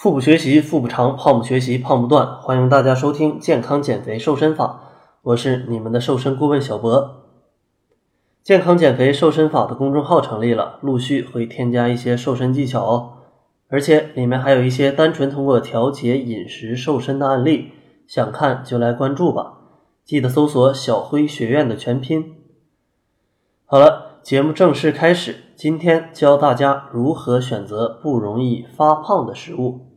腹部学习腹部长，胖不学习胖不断。欢迎大家收听健康减肥瘦身法，我是你们的瘦身顾问小博。健康减肥瘦身法的公众号成立了，陆续会添加一些瘦身技巧哦，而且里面还有一些单纯通过调节饮食瘦身的案例，想看就来关注吧。记得搜索“小辉学院”的全拼。好了，节目正式开始。今天教大家如何选择不容易发胖的食物。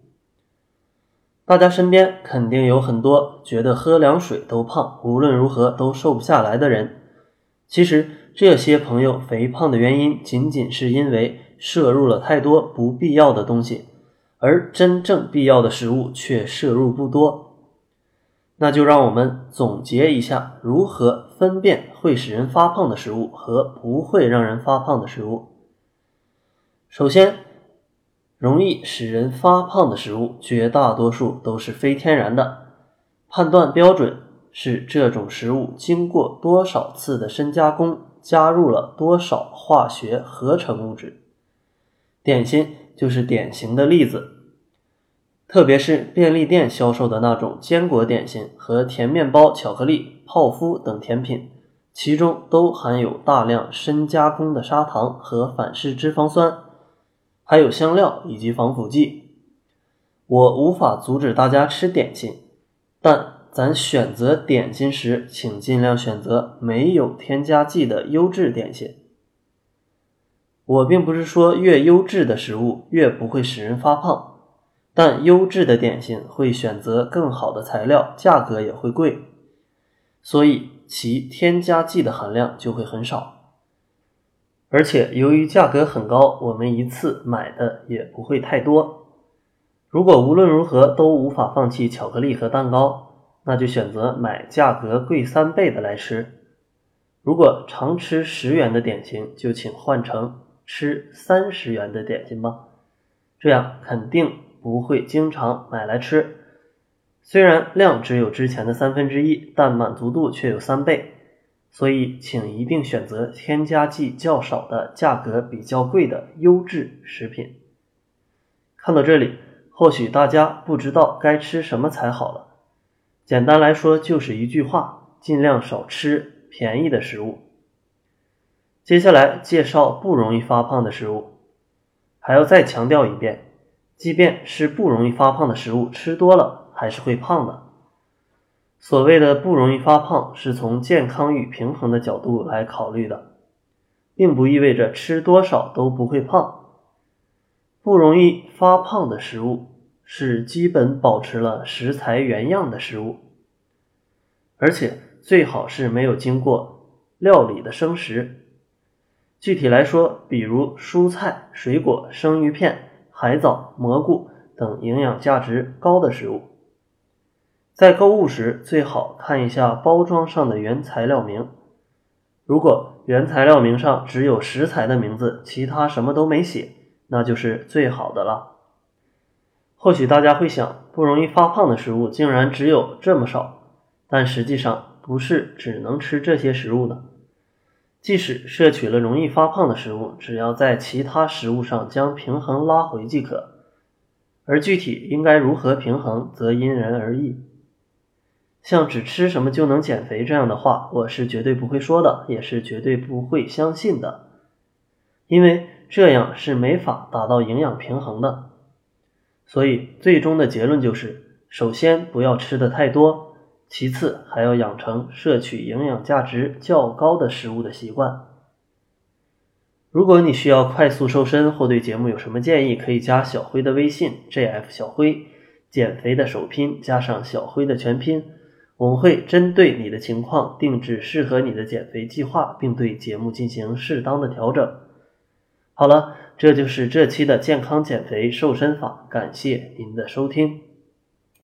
大家身边肯定有很多觉得喝凉水都胖，无论如何都瘦不下来的人。其实这些朋友肥胖的原因，仅仅是因为摄入了太多不必要的东西，而真正必要的食物却摄入不多。那就让我们总结一下，如何分辨会使人发胖的食物和不会让人发胖的食物。首先，容易使人发胖的食物，绝大多数都是非天然的。判断标准是这种食物经过多少次的深加工，加入了多少化学合成物质。点心就是典型的例子。特别是便利店销售的那种坚果点心和甜面包、巧克力、泡芙等甜品，其中都含有大量深加工的砂糖和反式脂肪酸，还有香料以及防腐剂。我无法阻止大家吃点心，但咱选择点心时，请尽量选择没有添加剂的优质点心。我并不是说越优质的食物越不会使人发胖。但优质的点心会选择更好的材料，价格也会贵，所以其添加剂的含量就会很少。而且由于价格很高，我们一次买的也不会太多。如果无论如何都无法放弃巧克力和蛋糕，那就选择买价格贵三倍的来吃。如果常吃十元的点心，就请换成吃三十元的点心吧，这样肯定。不会经常买来吃，虽然量只有之前的三分之一，但满足度却有三倍，所以请一定选择添加剂较少的、价格比较贵的优质食品。看到这里，或许大家不知道该吃什么才好了。简单来说，就是一句话：尽量少吃便宜的食物。接下来介绍不容易发胖的食物，还要再强调一遍。即便是不容易发胖的食物，吃多了还是会胖的。所谓的不容易发胖，是从健康与平衡的角度来考虑的，并不意味着吃多少都不会胖。不容易发胖的食物是基本保持了食材原样的食物，而且最好是没有经过料理的生食。具体来说，比如蔬菜、水果、生鱼片。海藻、蘑菇等营养价值高的食物，在购物时最好看一下包装上的原材料名。如果原材料名上只有食材的名字，其他什么都没写，那就是最好的了。或许大家会想，不容易发胖的食物竟然只有这么少，但实际上不是只能吃这些食物的。即使摄取了容易发胖的食物，只要在其他食物上将平衡拉回即可。而具体应该如何平衡，则因人而异。像只吃什么就能减肥这样的话，我是绝对不会说的，也是绝对不会相信的，因为这样是没法达到营养平衡的。所以最终的结论就是：首先不要吃的太多。其次，还要养成摄取营养价值较高的食物的习惯。如果你需要快速瘦身或对节目有什么建议，可以加小辉的微信 jf 小辉，减肥的首拼加上小辉的全拼，我们会针对你的情况定制适合你的减肥计划，并对节目进行适当的调整。好了，这就是这期的健康减肥瘦身法，感谢您的收听。